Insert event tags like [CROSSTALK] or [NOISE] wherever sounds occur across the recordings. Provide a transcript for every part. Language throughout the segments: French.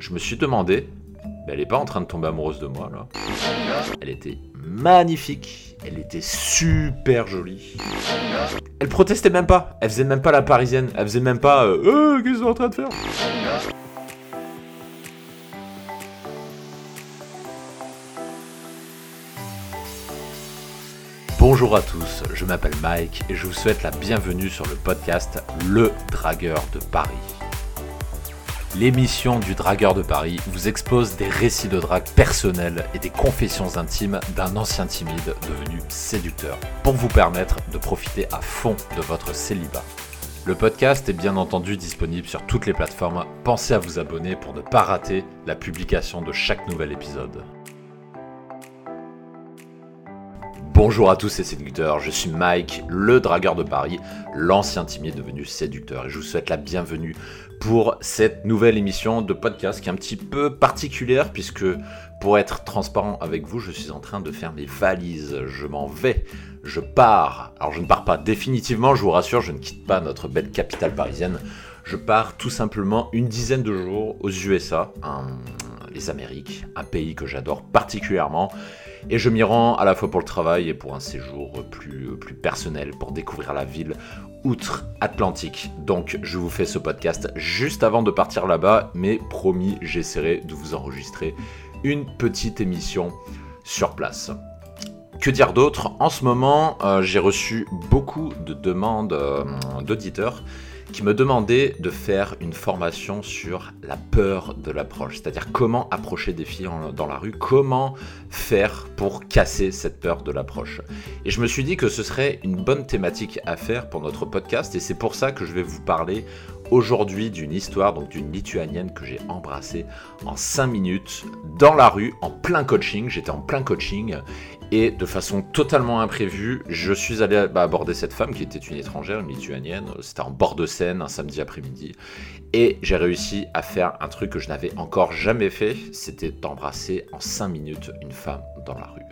Je me suis demandé, mais elle est pas en train de tomber amoureuse de moi là. Elle était magnifique, elle était super jolie. Elle protestait même pas, elle faisait même pas la parisienne, elle faisait même pas euh, Euh, qu'est-ce que en train de faire? Bonjour à tous, je m'appelle Mike et je vous souhaite la bienvenue sur le podcast Le Dragueur de Paris. L'émission du Dragueur de Paris vous expose des récits de drague personnels et des confessions intimes d'un ancien timide devenu séducteur pour vous permettre de profiter à fond de votre célibat. Le podcast est bien entendu disponible sur toutes les plateformes. Pensez à vous abonner pour ne pas rater la publication de chaque nouvel épisode. Bonjour à tous et séducteurs, je suis Mike, le dragueur de Paris, l'ancien timide devenu séducteur, et je vous souhaite la bienvenue pour cette nouvelle émission de podcast qui est un petit peu particulière puisque pour être transparent avec vous, je suis en train de faire mes valises, je m'en vais, je pars. Alors je ne pars pas définitivement, je vous rassure, je ne quitte pas notre belle capitale parisienne, je pars tout simplement une dizaine de jours aux USA, les Amériques, un pays que j'adore particulièrement. Et je m'y rends à la fois pour le travail et pour un séjour plus, personnel, pour découvrir la ville outre-Atlantique. Donc je vous fais ce podcast juste avant de partir là-bas, mais promis, j'essaierai de vous enregistrer une petite émission sur place. Que dire d'autre? En ce moment, euh, j'ai reçu beaucoup de demandes euh, d'auditeurs qui me demandait de faire une formation sur la peur de l'approche, c'est-à-dire comment approcher des filles dans la rue, comment faire pour casser cette peur de l'approche. Et je me suis dit que ce serait une bonne thématique à faire pour notre podcast et c'est pour ça que je vais vous parler aujourd'hui d'une histoire donc d'une lituanienne que j'ai embrassée en 5 minutes dans la rue en plein coaching, j'étais en plein coaching et de façon totalement imprévue, je suis allé bah, aborder cette femme qui était une étrangère, une lituanienne. C'était en bord de Seine un samedi après-midi. Et j'ai réussi à faire un truc que je n'avais encore jamais fait. C'était d'embrasser en 5 minutes une femme dans la rue.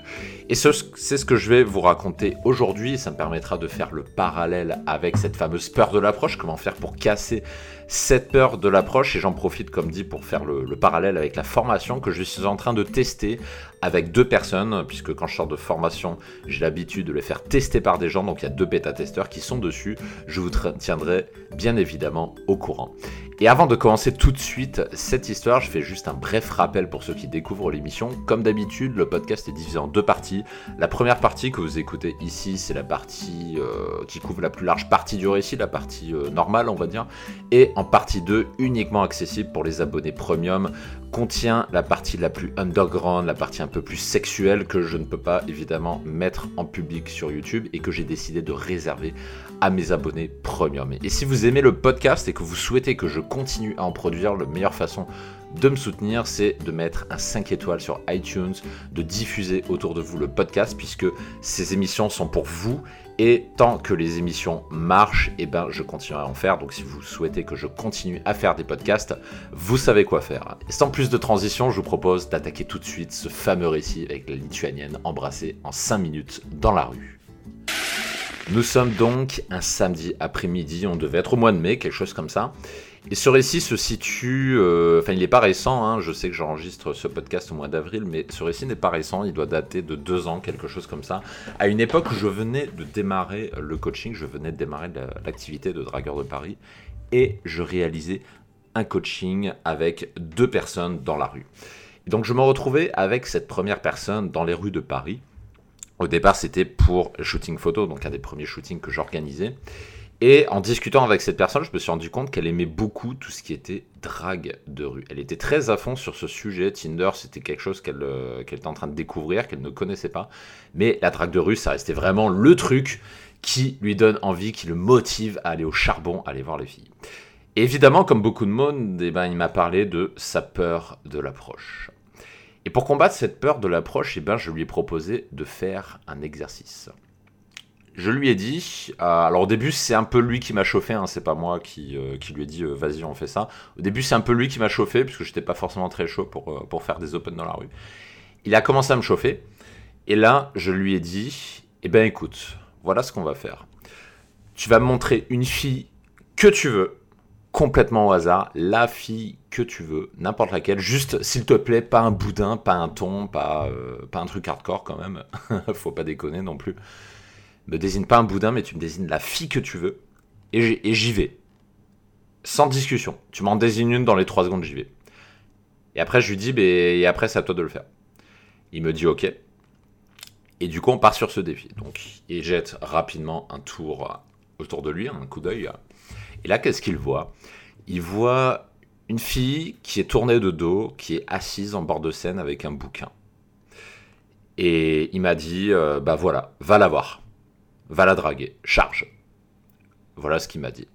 Et c'est ce que je vais vous raconter aujourd'hui. Ça me permettra de faire le parallèle avec cette fameuse peur de l'approche. Comment faire pour casser cette peur de l'approche. Et j'en profite, comme dit, pour faire le, le parallèle avec la formation que je suis en train de tester avec deux personnes, puisque quand je sors de formation, j'ai l'habitude de les faire tester par des gens, donc il y a deux bêta-testeurs qui sont dessus, je vous tiendrai bien évidemment au courant. Et avant de commencer tout de suite cette histoire, je fais juste un bref rappel pour ceux qui découvrent l'émission. Comme d'habitude, le podcast est divisé en deux parties. La première partie que vous écoutez ici, c'est la partie euh, qui couvre la plus large partie du récit, la partie euh, normale, on va dire. Et en partie 2, uniquement accessible pour les abonnés premium, contient la partie la plus underground, la partie un peu plus sexuelle que je ne peux pas évidemment mettre en public sur YouTube et que j'ai décidé de réserver à mes abonnés premium. Et si vous aimez le podcast et que vous souhaitez que je continue à en produire, la meilleure façon de me soutenir, c'est de mettre un 5 étoiles sur iTunes, de diffuser autour de vous le podcast, puisque ces émissions sont pour vous. Et tant que les émissions marchent, eh ben, je continuerai à en faire. Donc si vous souhaitez que je continue à faire des podcasts, vous savez quoi faire. Et sans plus de transition, je vous propose d'attaquer tout de suite ce fameux récit avec la lituanienne embrassée en 5 minutes dans la rue. Nous sommes donc un samedi après-midi, on devait être au mois de mai, quelque chose comme ça. Et ce récit se situe, euh, enfin il n'est pas récent, hein, je sais que j'enregistre ce podcast au mois d'avril, mais ce récit n'est pas récent, il doit dater de deux ans, quelque chose comme ça. À une époque où je venais de démarrer le coaching, je venais de démarrer l'activité de dragueur de Paris, et je réalisais un coaching avec deux personnes dans la rue. donc je me retrouvais avec cette première personne dans les rues de Paris. Au départ c'était pour shooting photo, donc un des premiers shootings que j'organisais. Et en discutant avec cette personne, je me suis rendu compte qu'elle aimait beaucoup tout ce qui était drague de rue. Elle était très à fond sur ce sujet. Tinder, c'était quelque chose euh, qu'elle était en train de découvrir, qu'elle ne connaissait pas. Mais la drague de rue, ça restait vraiment le truc qui lui donne envie, qui le motive à aller au charbon, à aller voir les filles. évidemment, comme beaucoup de monde, eh ben, il m'a parlé de sa peur de l'approche. Et pour combattre cette peur de l'approche, eh ben, je lui ai proposé de faire un exercice je lui ai dit, euh, alors au début c'est un peu lui qui m'a chauffé, hein, c'est pas moi qui, euh, lui ai dit euh, vas-y on fait ça. Au début c'est un peu lui qui m'a chauffé puisque j'étais pas forcément très chaud pour, faire des open dans la rue. Il a commencé à me chauffer et là je lui ai dit, eh ben écoute, voilà ce qu'on va faire. Tu vas me montrer une fille que tu veux, complètement au hasard la fille que tu veux, n'importe laquelle. Juste, s'il te plaît, pas un boudin, pas un ton, pas, pas un truc hardcore quand même. [LAUGHS] Faut pas déconner non plus. Me désigne pas un boudin, mais tu me désignes la fille que tu veux. Et j'y vais. Sans discussion. Tu m'en désignes une dans les 3 secondes, j'y vais. Et après, je lui dis, et après, c'est à toi de le faire. Il me dit, ok. Et du coup, on part sur ce défi. Donc, il jette rapidement un tour autour de lui, un coup d'œil. Et là, qu'est-ce qu'il voit? Il voit une fille qui est tournée de dos, qui est assise en bord de scène avec un bouquin. Et il m'a dit, euh, bah voilà, va la voir. Va la draguer. Charge. Voilà ce qu'il m'a dit.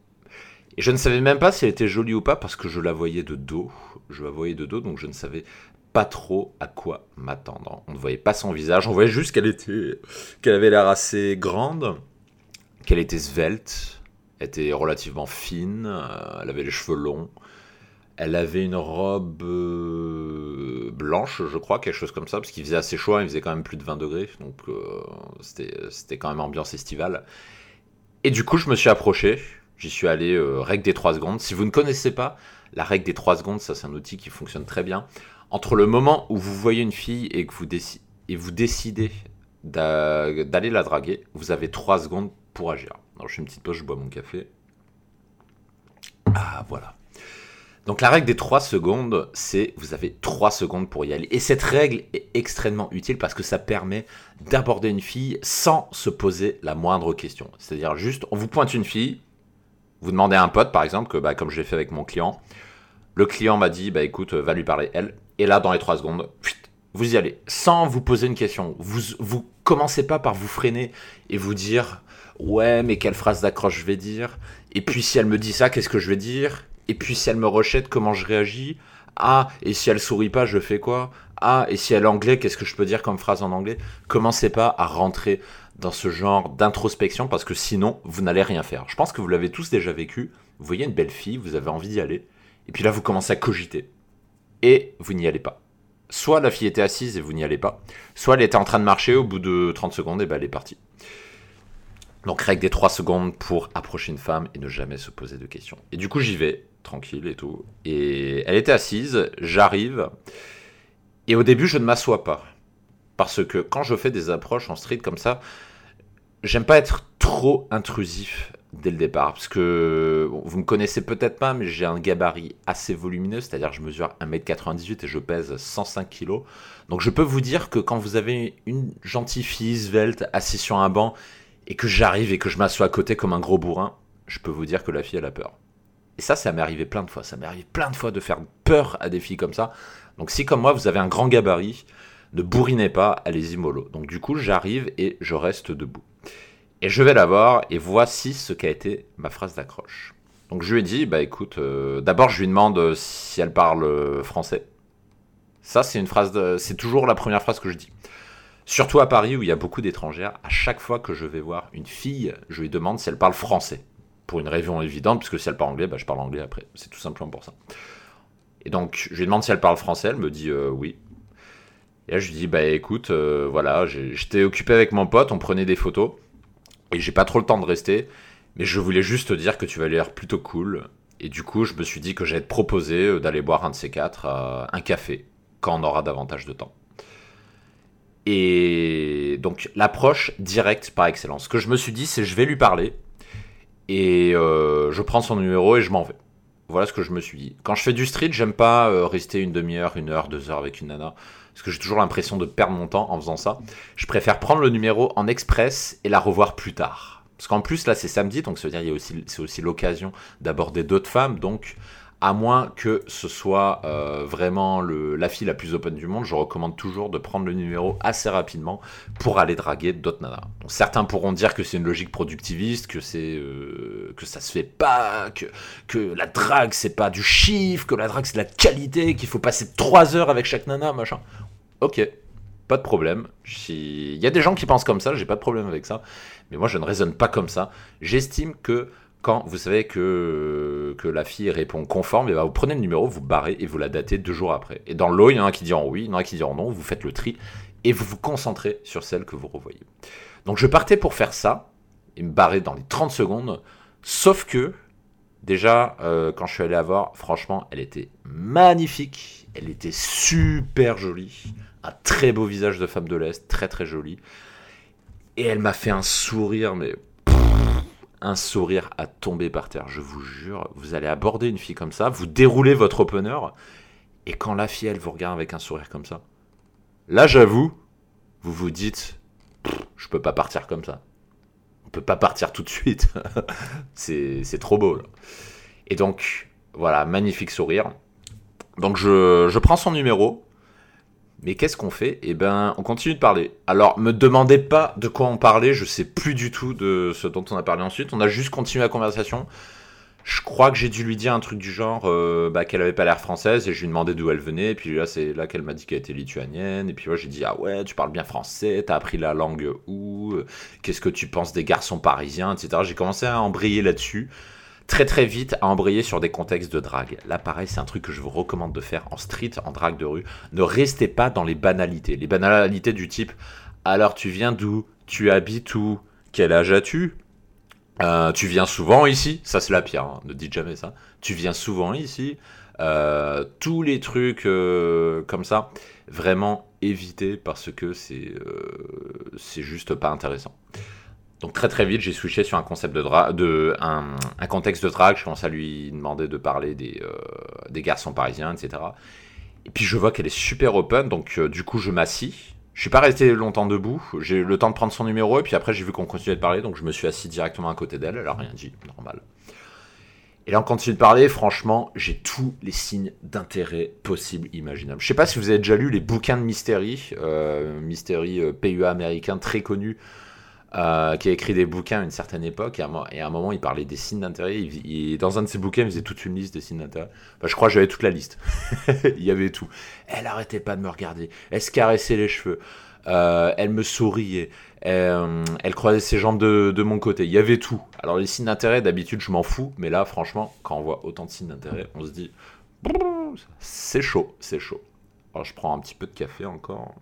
Et je ne savais même pas si elle était jolie ou pas parce que je la voyais de dos. Je la voyais de dos, donc je ne savais pas trop à quoi m'attendre. On ne voyait pas son visage, on voyait juste qu'elle était, qu'elle avait l'air assez grande, qu'elle était svelte, était relativement fine, euh, elle avait les cheveux longs, elle avait une robe euh, blanche, je crois, quelque chose comme ça, parce qu'il faisait assez chaud, il faisait quand même plus de 20 degrés, donc euh, c'était quand même ambiance estivale. Et du coup, je me suis approché, j'y suis allé, règle des 3 secondes. Si vous ne connaissez pas, la règle des 3 secondes, ça c'est un outil qui fonctionne très bien entre le moment où vous voyez une fille et que vous, vous décidez d'aller la draguer, vous avez 3 secondes pour agir. Alors je fais une petite pause, je bois mon café. Ah voilà. Donc la règle des 3 secondes, c'est vous avez 3 secondes pour y aller. Et cette règle est extrêmement utile parce que ça permet d'aborder une fille sans se poser la moindre question. C'est-à-dire juste, on vous pointe une fille, vous demandez à un pote par exemple, que, bah, comme je l'ai fait avec mon client, le client m'a dit, bah écoute, va lui parler elle. Et là, dans les 3 secondes, vous y allez. Sans vous poser une question. Vous, vous commencez pas par vous freiner et vous dire, ouais, mais quelle phrase d'accroche je vais dire Et puis si elle me dit ça, qu'est-ce que je vais dire? Et puis si elle me rejette, comment je réagis? Ah, et si elle sourit pas, je fais quoi? Ah, et si elle est anglais, qu'est-ce que je peux dire comme phrase en anglais? Commencez pas à rentrer dans ce genre d'introspection? Parce que sinon, vous n'allez rien faire. Je pense que vous l'avez tous déjà vécu. Vous voyez une belle fille, vous avez envie d'y aller. Et puis là, vous commencez à cogiter. Et vous n'y allez pas. Soit la fille était assise et vous n'y allez pas, soit elle était en train de marcher, au bout de 30 secondes, et ben elle est partie. Donc règle des 3 secondes pour approcher une femme et ne jamais se poser de questions. Et du coup j'y vais, tranquille et tout. Et elle était assise, j'arrive, et au début je ne m'assois pas. Parce que quand je fais des approches en street comme ça, j'aime pas être trop intrusif dès le départ. Parce que vous me connaissez peut-être pas, mais j'ai un gabarit assez volumineux, c'est-à-dire je mesure 1m98 et je pèse 105 kg. Donc je peux vous dire que quand vous avez une gentille fille svelte assise sur un banc et que j'arrive et que je m'assois à côté comme un gros bourrin, je peux vous dire que la fille elle a peur. Et ça, ça m'est arrivé plein de fois. Ça m'est arrivé plein de fois de faire peur à des filles comme ça. Donc si comme moi vous avez un grand gabarit, ne bourrinez pas, allez-y mollo. Donc du coup j'arrive et je reste debout. Et je vais la voir et voici ce qu'a été ma phrase d'accroche. Donc je lui ai dit, bah écoute, euh, d'abord je lui demande euh, si elle parle euh, français. Ça c'est une phrase, c'est toujours la première phrase que je dis. Surtout à Paris où il y a beaucoup d'étrangères, à chaque fois que je vais voir une fille, je lui demande si elle parle français. Pour une raison évidente, puisque si elle parle anglais, bah, je parle anglais après. C'est tout simplement pour ça. Et donc je lui demande si elle parle français, elle me dit oui. Et là je lui dis, bah écoute, voilà, j'étais occupé avec mon pote, on prenait des photos. Et j'ai pas trop le temps de rester, mais je voulais juste te dire que tu vas l'air plutôt cool. Et du coup, je me suis dit que j'allais te proposer euh, d'aller boire un de ces quatre, euh, un café, quand on aura davantage de temps. Et donc, l'approche directe par excellence. Ce que je me suis dit, c'est je vais lui parler, et euh, je prends son numéro et je m'en vais. Voilà ce que je me suis dit. Quand je fais du street, j'aime pas rester une demi-heure, une heure, deux heures avec une nana parce que j'ai toujours l'impression de perdre mon temps en faisant ça. Je préfère prendre le numéro en express et la revoir plus tard. Parce qu'en plus, là, c'est samedi, donc ça veut dire qu'il aussi, c'est aussi l'occasion d'aborder d'autres femmes. Donc, à moins que ce soit euh, vraiment la fille la plus open du monde, je recommande toujours de prendre le numéro assez rapidement pour aller draguer d'autres nanas. certains pourront dire que c'est une logique productiviste, que c'est euh, que ça se fait pas, que, que la drague c'est pas du chiffre, que la drague c'est de la qualité, qu'il faut passer trois heures avec chaque nana, machin. Ok, pas de problème. Il y a des gens qui pensent comme ça, j'ai pas de problème avec ça. Mais moi je ne raisonne pas comme ça. J'estime que quand vous savez que, la fille répond conforme, et eh ben, vous prenez le numéro, vous barrez et vous la datez deux jours après. Et dans l'eau, il y en a qui diront oui, il y en a qui diront non, vous faites le tri et vous vous concentrez sur celle que vous revoyez. Donc je partais pour faire ça et me barrer dans les 30 secondes, sauf que Déjà, euh, quand je suis allé la voir, franchement, elle était magnifique. Elle était super jolie. Un très beau visage de femme de l'Est, très très jolie. Et elle m'a fait un sourire, mais un sourire à tomber par terre. Je vous jure, vous allez aborder une fille comme ça, vous déroulez votre opener, et quand la fille, elle vous regarde avec un sourire comme ça, là, j'avoue, vous vous dites, je peux pas partir comme ça. On peut pas partir tout de suite. [LAUGHS] c'est trop beau. Et donc, voilà, magnifique sourire. Donc, je, je prends son numéro. Mais qu'est-ce qu'on fait? Eh ben, on continue de parler. Alors, me demandez pas de quoi on parlait, je sais plus du tout de ce dont on a parlé ensuite. On a juste continué la conversation. Je crois que j'ai dû lui dire un truc du genre euh, bah, qu'elle avait pas l'air française et je lui ai demandé d'où elle venait. Et puis là, c'est là qu'elle m'a dit qu'elle était lituanienne. Et puis moi, j'ai dit ah ouais, tu parles bien français, t'as appris la langue où Qu'est-ce que tu penses des garçons parisiens, etc. J'ai commencé à embrayer là-dessus. Très très vite à embrayer sur des contextes de drague. Là, pareil, c'est un truc que je vous recommande de faire en street, en drague de rue. Ne restez pas dans les banalités. Les banalités du type alors tu viens d'où? Tu habites où? Quel âge as-tu? Euh, tu viens souvent ici, ça c'est la pire, hein, ne dites jamais ça. Tu viens souvent ici, euh, tous les trucs euh, comme ça, vraiment éviter parce que c'est c'est juste pas intéressant. Donc très très vite, j'ai switché sur un concept de, de un, contexte de drague. Je commence à lui demander de parler des, des garçons parisiens, etc. Et puis je vois qu'elle est super open, donc du coup je m'assis. Je suis pas resté longtemps debout, j'ai eu le temps de prendre son numéro et puis après j'ai vu qu'on continuait de parler donc je me suis assis directement à côté d'elle, elle a rien dit, normal. Et là on continue de parler, franchement j'ai tous les signes d'intérêt possibles, imaginables. Je sais pas si vous avez déjà lu les bouquins de Mystery, euh, Mystery euh, PUA américain très connu, euh, qui a écrit des bouquins à une certaine époque, et à, un moment, il parlait des signes d'intérêt. Il, dans un de ses bouquins, il faisait toute une liste des signes d'intérêt. je crois que j'avais toute la liste. [LAUGHS] il y avait tout. Elle arrêtait pas de me regarder. Elle se caressait les cheveux. Euh, elle me souriait. Euh, elle, croisait ses jambes de, mon côté. Il y avait tout. Alors, les signes d'intérêt, d'habitude, je m'en fous. Mais là, franchement, quand on voit autant de signes d'intérêt, on se dit c'est chaud, c'est chaud. Alors, je prends un petit peu de café encore.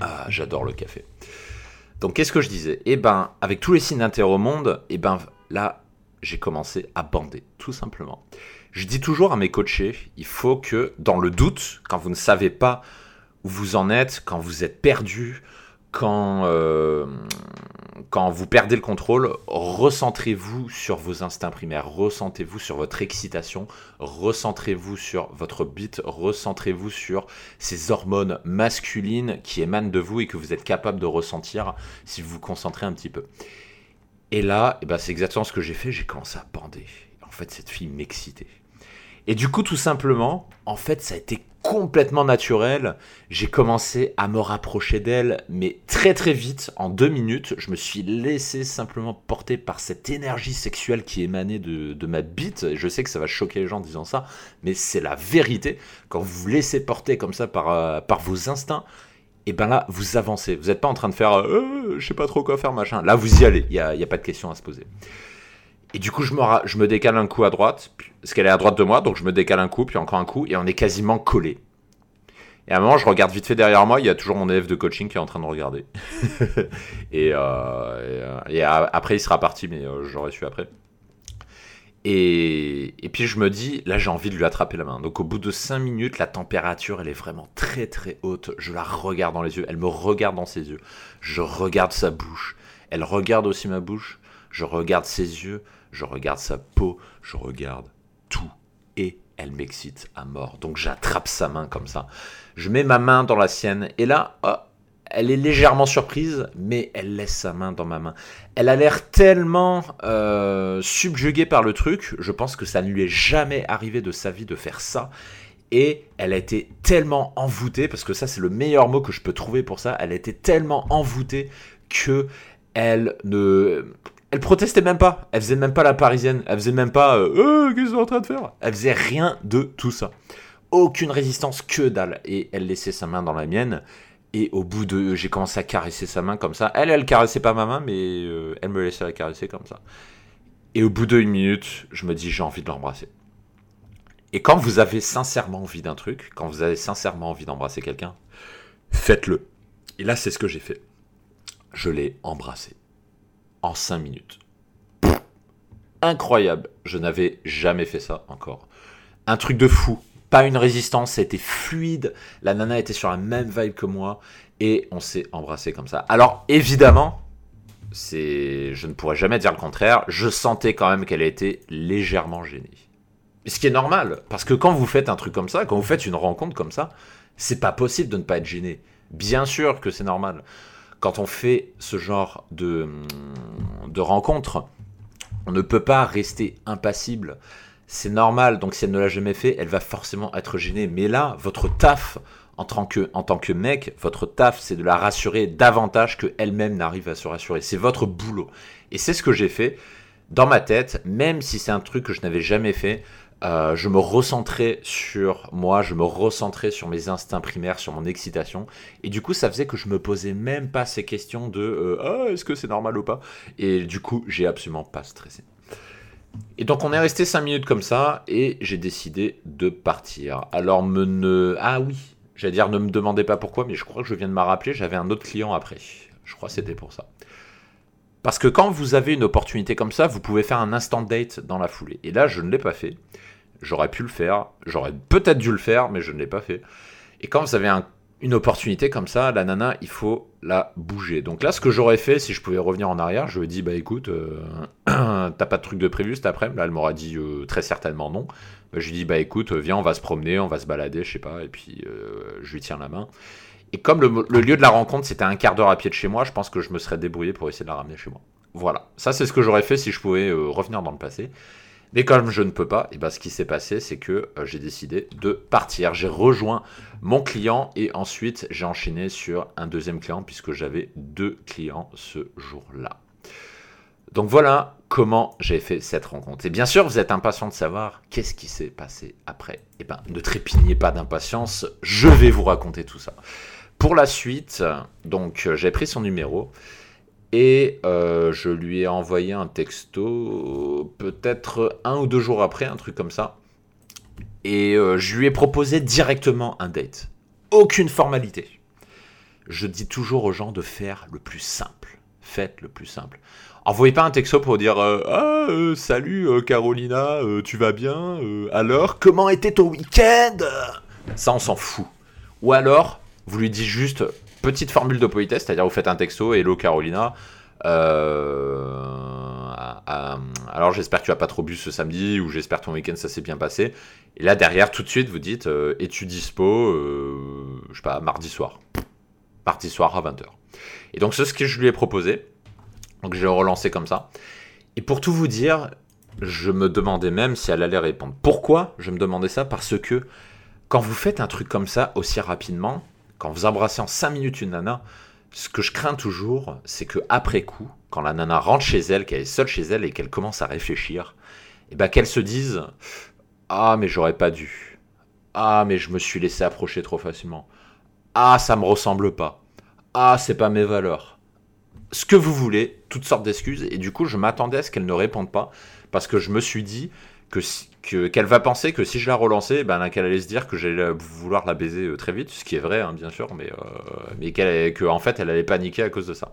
Ah, j'adore le café. Donc qu'est-ce que je disais? Eh ben, avec tous les signes d'intérêt au monde, eh ben là, j'ai commencé à bander, tout simplement. Je dis toujours à mes coachés, il faut que dans le doute, quand vous ne savez pas où vous en êtes, quand vous êtes perdu, quand, euh, quand vous perdez le contrôle, recentrez-vous sur vos instincts primaires, ressentez-vous sur votre excitation, recentrez-vous sur votre beat, recentrez-vous sur ces hormones masculines qui émanent de vous et que vous êtes capable de ressentir si vous vous concentrez un petit peu. Et là, eh ben, c'est exactement ce que j'ai fait, j'ai commencé à bander. En fait, cette fille m'excitait. Et du coup, tout simplement, en fait, ça a été complètement naturel. J'ai commencé à me rapprocher d'elle, mais très très vite, en deux minutes, je me suis laissé simplement porter par cette énergie sexuelle qui émanait de, ma bite. Je sais que ça va choquer les gens en disant ça, mais c'est la vérité. Quand vous vous laissez porter comme ça par, euh, par vos instincts, et ben là, vous avancez. Vous n'êtes pas en train de faire euh, je sais pas trop quoi faire, machin. Là, vous y allez. Il n'y a, y a pas de question à se poser. Et du coup, je me, décale un coup à droite, parce qu'elle est à droite de moi, donc je me décale un coup, puis encore un coup, et on est quasiment collé. Et à un moment, je regarde vite fait derrière moi, il y a toujours mon élève de coaching qui est en train de regarder. [LAUGHS] et, euh, et, après, il sera parti, mais euh, j'aurais su après. Et, et, puis je me dis, là j'ai envie de lui attraper la main. Donc au bout de 5 minutes, la température, elle est vraiment très très haute. Je la regarde dans les yeux, elle me regarde dans ses yeux. Je regarde sa bouche. Elle regarde aussi ma bouche. Je regarde ses yeux je regarde sa peau, je regarde tout. Et elle m'excite à mort. Donc j'attrape sa main comme ça. Je mets ma main dans la sienne. Et là, oh, elle est légèrement surprise, mais elle laisse sa main dans ma main. Elle a l'air tellement euh, subjuguée par le truc. Je pense que ça ne lui est jamais arrivé de sa vie de faire ça. Et elle a été tellement envoûtée, parce que ça c'est le meilleur mot que je peux trouver pour ça, elle a été tellement envoûtée que elle ne elle protestait même pas. Elle faisait même pas la parisienne. Elle faisait même pas euh, euh qu'est-ce que en train de faire? Elle faisait rien de tout ça. Aucune résistance, que dalle. Et elle laissait sa main dans la mienne. Et au bout de. J'ai commencé à caresser sa main comme ça. Elle, elle caressait pas ma main, mais euh, elle me laissait la caresser comme ça. Et au bout d'une minute, je me dis j'ai envie de l'embrasser. Et quand vous avez sincèrement envie d'un truc, quand vous avez sincèrement envie d'embrasser quelqu'un, faites-le. Et là, c'est ce que j'ai fait. Je l'ai embrassé en 5 minutes. incroyable. Je n'avais jamais fait ça encore. Un truc de fou. Pas une résistance, c'était fluide. La nana était sur la même vibe que moi et on s'est embrassé comme ça. Alors évidemment, c'est, je ne pourrais jamais dire le contraire. Je sentais quand même qu'elle était légèrement gênée. Ce qui est normal, parce que quand vous faites un truc comme ça, quand vous faites une rencontre comme ça, c'est pas possible de ne pas être gêné. Bien sûr que c'est normal. Quand on fait ce genre de, de rencontre, on ne peut pas rester impassible. C'est normal, donc si elle ne l'a jamais fait, elle va forcément être gênée. Mais là, votre taf en tant que, en tant que mec, votre taf, c'est de la rassurer davantage qu'elle-même n'arrive à se rassurer. C'est votre boulot. Et c'est ce que j'ai fait dans ma tête, même si c'est un truc que je n'avais jamais fait. Euh, je me recentrais sur moi, je me recentrais sur mes instincts primaires, sur mon excitation. Et du coup, ça faisait que je me posais même pas ces questions de euh, ah, est-ce que c'est normal ou pas? Et du coup, j'ai absolument pas stressé. Et donc, on est resté 5 minutes comme ça et j'ai décidé de partir. Alors, me ne. Ah oui, j'allais dire ne me demandez pas pourquoi, mais je crois que je viens de me rappeler, j'avais un autre client après. Je crois que c'était pour ça. Parce que quand vous avez une opportunité comme ça, vous pouvez faire un instant date dans la foulée. Et là, je ne l'ai pas fait. J'aurais pu le faire, j'aurais peut-être dû le faire, mais je ne l'ai pas fait. Et quand vous avez une opportunité comme ça, la nana, il faut la bouger. Donc là, ce que j'aurais fait, si je pouvais revenir en arrière, je lui ai dit, bah écoute, euh, [CLEARS THROAT] t'as pas de truc de prévu cet après-midi? Là, elle m'aura dit euh, très certainement non. Bah, je lui ai dit, bah écoute, viens, on va se promener, on va se balader, je sais pas, et puis euh, je lui tiens la main. Et comme le, lieu de la rencontre, c'était un quart d'heure à pied de chez moi, je pense que je me serais débrouillé pour essayer de la ramener chez moi. Voilà, ça c'est ce que j'aurais fait si je pouvais revenir dans le passé. Mais comme je ne peux pas, et eh ben ce qui s'est passé, c'est que euh, j'ai décidé de partir. J'ai rejoint mon client et ensuite j'ai enchaîné sur un deuxième client puisque j'avais deux clients ce jour-là. Donc voilà comment j'ai fait cette rencontre. Et bien sûr, vous êtes impatient de savoir qu'est-ce qui s'est passé après. Eh ben, ne trépignez pas d'impatience, je vais vous raconter tout ça. Pour la suite, donc j'ai pris son numéro. Et euh, je lui ai envoyé un texto peut-être un ou deux jours après, un truc comme ça. Et euh, je lui ai proposé directement un date. Aucune formalité. Je dis toujours aux gens de faire le plus simple. Faites le plus simple. Envoyez pas un texto pour dire euh, Ah, salut Carolina, tu vas bien Alors, comment était ton week-end? Ça, on s'en fout. Ou alors, vous lui dites juste petite formule de politesse, c'est-à-dire vous faites un texto, hello Carolina. Euh, alors j'espère que tu as pas trop bu ce samedi ou j'espère que ton week-end ça s'est bien passé. Et là derrière tout de suite vous dites euh, es-tu dispo euh, je sais pas mardi soir. Mardi soir à 20h. Et donc c'est ce que je lui ai proposé. Donc j'ai relancé comme ça. Et pour tout vous dire, je me demandais même si elle allait répondre. Pourquoi je me demandais ça? Parce que quand vous faites un truc comme ça aussi rapidement, quand vous embrassez en 5 minutes une nana, ce que je crains toujours, c'est que après coup, quand la nana rentre chez elle, qu'elle est seule chez elle et qu'elle commence à réfléchir, et eh ben qu'elle se dise Ah, mais j'aurais pas dû. Ah, mais je me suis laissé approcher trop facilement. Ah, ça me ressemble pas. Ah, c'est pas mes valeurs. Ce que vous voulez, toutes sortes d'excuses. Et du coup, je m'attendais à ce qu'elle ne réponde pas parce que je me suis dit que qu'elle va penser que si je la relançais, ben, qu'elle allait se dire que j'allais vouloir la baiser euh, très vite, ce qui est vrai, hein, bien sûr, mais, euh, mais qu'elle, fait, elle allait paniquer à cause de ça.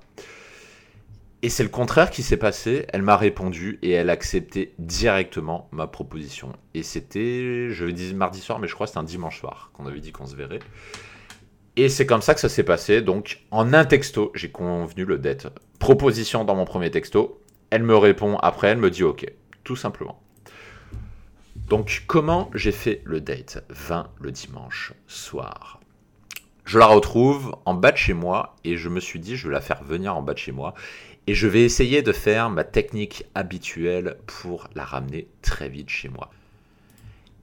Et c'est le contraire qui s'est passé. Elle m'a répondu et elle a accepté directement ma proposition. Et c'était, je dis mardi soir, mais je crois que c'était un dimanche soir qu'on avait dit qu'on se verrait. Et c'est comme ça que ça s'est passé. Donc, en un texto, j'ai convenu le dette. Proposition dans mon premier texto. Elle me répond après, elle me dit OK. Tout simplement. Donc comment j'ai fait le date 20 le dimanche soir? Je la retrouve en bas de chez moi et je me suis dit je vais la faire venir en bas de chez moi et je vais essayer de faire ma technique habituelle pour la ramener très vite chez moi.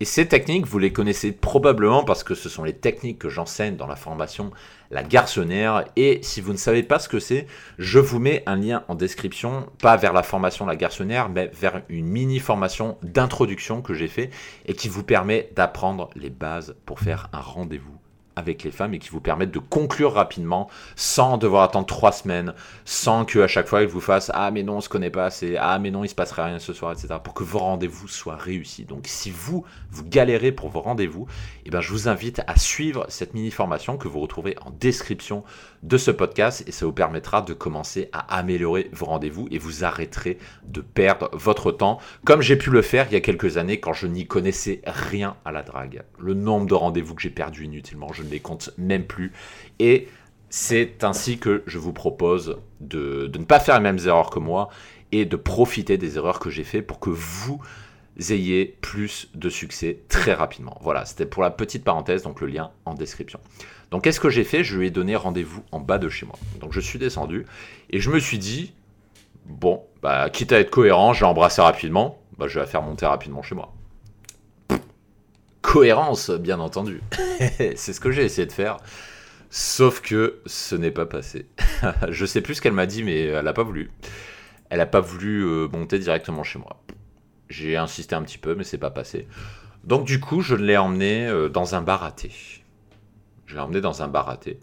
Et ces techniques, vous les connaissez probablement parce que ce sont les techniques que j'enseigne dans la formation La Garçonnière. Et si vous ne savez pas ce que c'est, je vous mets un lien en description, pas vers la formation La Garçonnière, mais vers une mini formation d'introduction que j'ai fait et qui vous permet d'apprendre les bases pour faire un rendez-vous avec les femmes et qui vous permettent de conclure rapidement sans devoir attendre trois semaines, sans que à chaque fois ils vous fassent ah mais non on se connaît pas assez, ah mais non il se passerait rien ce soir, etc. pour que vos rendez-vous soient réussis. Donc si vous vous galérez pour vos rendez-vous, eh ben je vous invite à suivre cette mini formation que vous retrouvez en description de ce podcast et ça vous permettra de commencer à améliorer vos rendez-vous et vous arrêterez de perdre votre temps comme j'ai pu le faire il y a quelques années quand je n'y connaissais rien à la drague. Le nombre de rendez-vous que j'ai perdu inutilement, je ne les compte même plus et c'est ainsi que je vous propose de, ne pas faire les mêmes erreurs que moi et de profiter des erreurs que j'ai fait pour que vous ayez plus de succès très rapidement. Voilà, c'était pour la petite parenthèse, donc le lien en description. Donc qu'est-ce que j'ai fait? Je lui ai donné rendez-vous en bas de chez moi. Donc je suis descendu et je me suis dit, bon, bah, quitte à être cohérent, j'ai embrassé rapidement, bah, je vais la faire monter rapidement chez moi. Cohérence, bien entendu. [LAUGHS] C'est ce que j'ai essayé de faire. Sauf que ce n'est pas passé. [LAUGHS] je sais plus ce qu'elle m'a dit, mais elle n'a pas voulu. Elle n'a pas voulu euh, monter directement chez moi. J'ai insisté un petit peu, mais c'est pas passé. Donc du coup, je l'ai emmené euh, dans un bar à. Je l'ai emmené dans un bar à thé.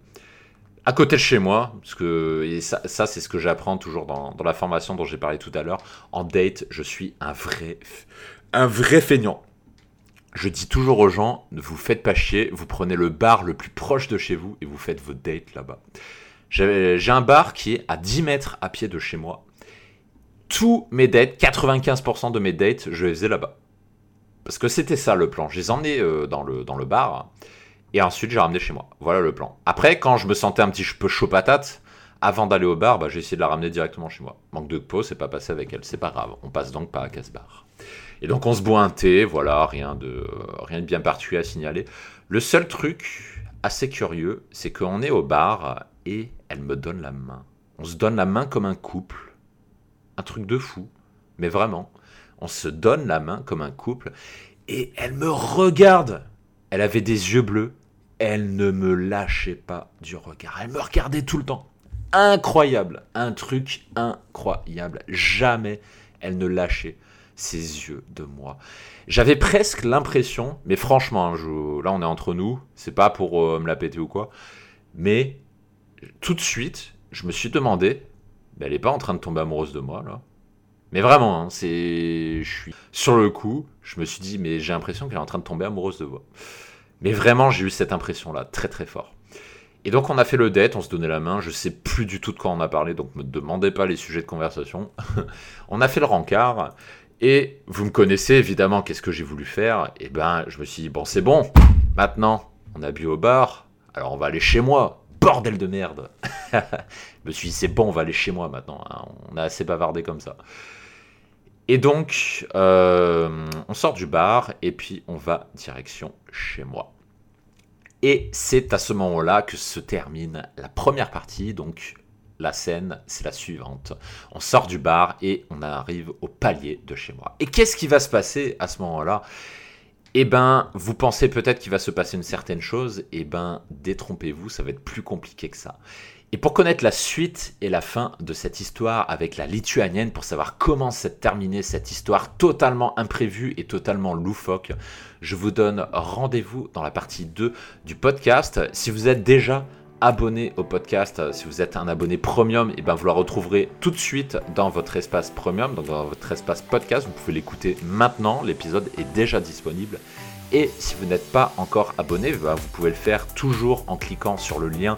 À côté de chez moi, parce que et ça, c'est ce que j'apprends toujours dans, la formation dont j'ai parlé tout à l'heure. En date, je suis un vrai, un vrai feignant. Je dis toujours aux gens, ne vous faites pas chier, vous prenez le bar le plus proche de chez vous et vous faites votre date là-bas. J'ai un bar qui est à 10 mètres à pied de chez moi. Tous mes dates, 95% de mes dates, je les faisais là-bas. Parce que c'était ça le plan. Je les emmenais euh, dans, le, dans le bar et ensuite, j'ai ramené chez moi. Voilà le plan. Après, quand je me sentais un petit peu chaud patate, avant d'aller au bar, bah, j'ai essayé de la ramener directement chez moi. Manque de peau, c'est pas passé avec elle, c'est pas grave. On passe donc pas à casse-bar. Et donc on se boit un thé, voilà, rien de, rien de bien particulier à signaler. Le seul truc assez curieux, c'est qu'on est au bar et elle me donne la main. On se donne la main comme un couple. Un truc de fou. Mais vraiment, on se donne la main comme un couple et elle me regarde. Elle avait des yeux bleus elle ne me lâchait pas du regard. Elle me regardait tout le temps. Incroyable, un truc incroyable. Jamais elle ne lâchait ses yeux de moi. J'avais presque l'impression, mais franchement, là on est entre nous, c'est pas pour euh, me la péter ou quoi, mais tout de suite, je me suis demandé, elle est pas en train de tomber amoureuse de moi là. Mais vraiment, hein, c'est, sur le coup, je me suis dit, mais j'ai l'impression qu'elle est en train de tomber amoureuse de moi. Mais vraiment, j'ai eu cette impression-là, très très fort. Et donc on a fait le date, on se donnait la main, je sais plus du tout de quoi on a parlé, donc me demandez pas les sujets de conversation. [LAUGHS] on a fait le rencard, et vous me connaissez évidemment, qu'est-ce que j'ai voulu faire? Eh ben je me suis dit, bon c'est bon, maintenant on a bu au bar, alors on va aller chez moi, bordel de merde [LAUGHS] Je me suis dit, c'est bon, on va aller chez moi maintenant, hein. on a assez bavardé comme ça. Et donc, euh, on sort du bar et puis on va direction chez moi. Et c'est à ce moment-là que se termine la première partie. Donc, la scène, c'est la suivante. On sort du bar et on arrive au palier de chez moi. Et qu'est-ce qui va se passer à ce moment-là? Eh ben, vous pensez peut-être qu'il va se passer une certaine chose. Eh ben, détrompez-vous, ça va être plus compliqué que ça. Et pour connaître la suite et la fin de cette histoire avec la lituanienne, pour savoir comment s'est terminée cette histoire totalement imprévue et totalement loufoque, je vous donne rendez-vous dans la partie 2 du podcast. Si vous êtes déjà abonné au podcast, si vous êtes un abonné premium, et eh ben vous la retrouverez tout de suite dans votre espace premium, dans votre espace podcast. Vous pouvez l'écouter maintenant, l'épisode est déjà disponible. Et si vous n'êtes pas encore abonné, ben, vous pouvez le faire toujours en cliquant sur le lien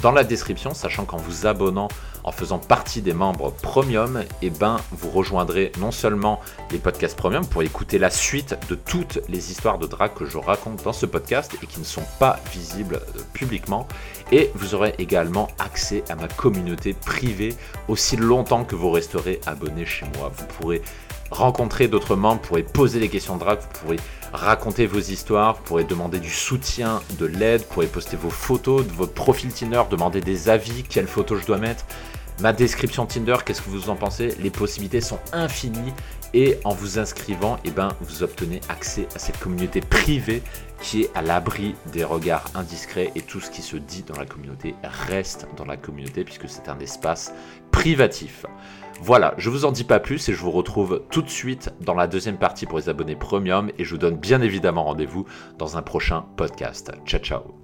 dans la description, sachant qu'en vous abonnant, en faisant partie des membres premium, eh ben, vous rejoindrez non seulement les podcasts premium pour écouter la suite de toutes les histoires de drague que je raconte dans ce podcast et qui ne sont pas visibles euh, publiquement, et vous aurez également accès à ma communauté privée aussi longtemps que vous resterez abonné chez moi. Vous pourrez rencontrer d'autres membres, vous pourrez poser des questions de drague, vous pourrez raconter vos histoires, vous pourrez demander du soutien, de l'aide, vous pourrez poster vos photos de votre profil Tinder, demander des avis, quelles photos je dois mettre, ma description Tinder, qu'est-ce que vous en pensez? Les possibilités sont infinies et en vous inscrivant, eh ben, vous obtenez accès à cette communauté privée qui est à l'abri des regards indiscrets et tout ce qui se dit dans la communauté reste dans la communauté puisque c'est un espace privatif. Voilà, je vous en dis pas plus et je vous retrouve tout de suite dans la deuxième partie pour les abonnés premium et je vous donne bien évidemment rendez-vous dans un prochain podcast. Ciao ciao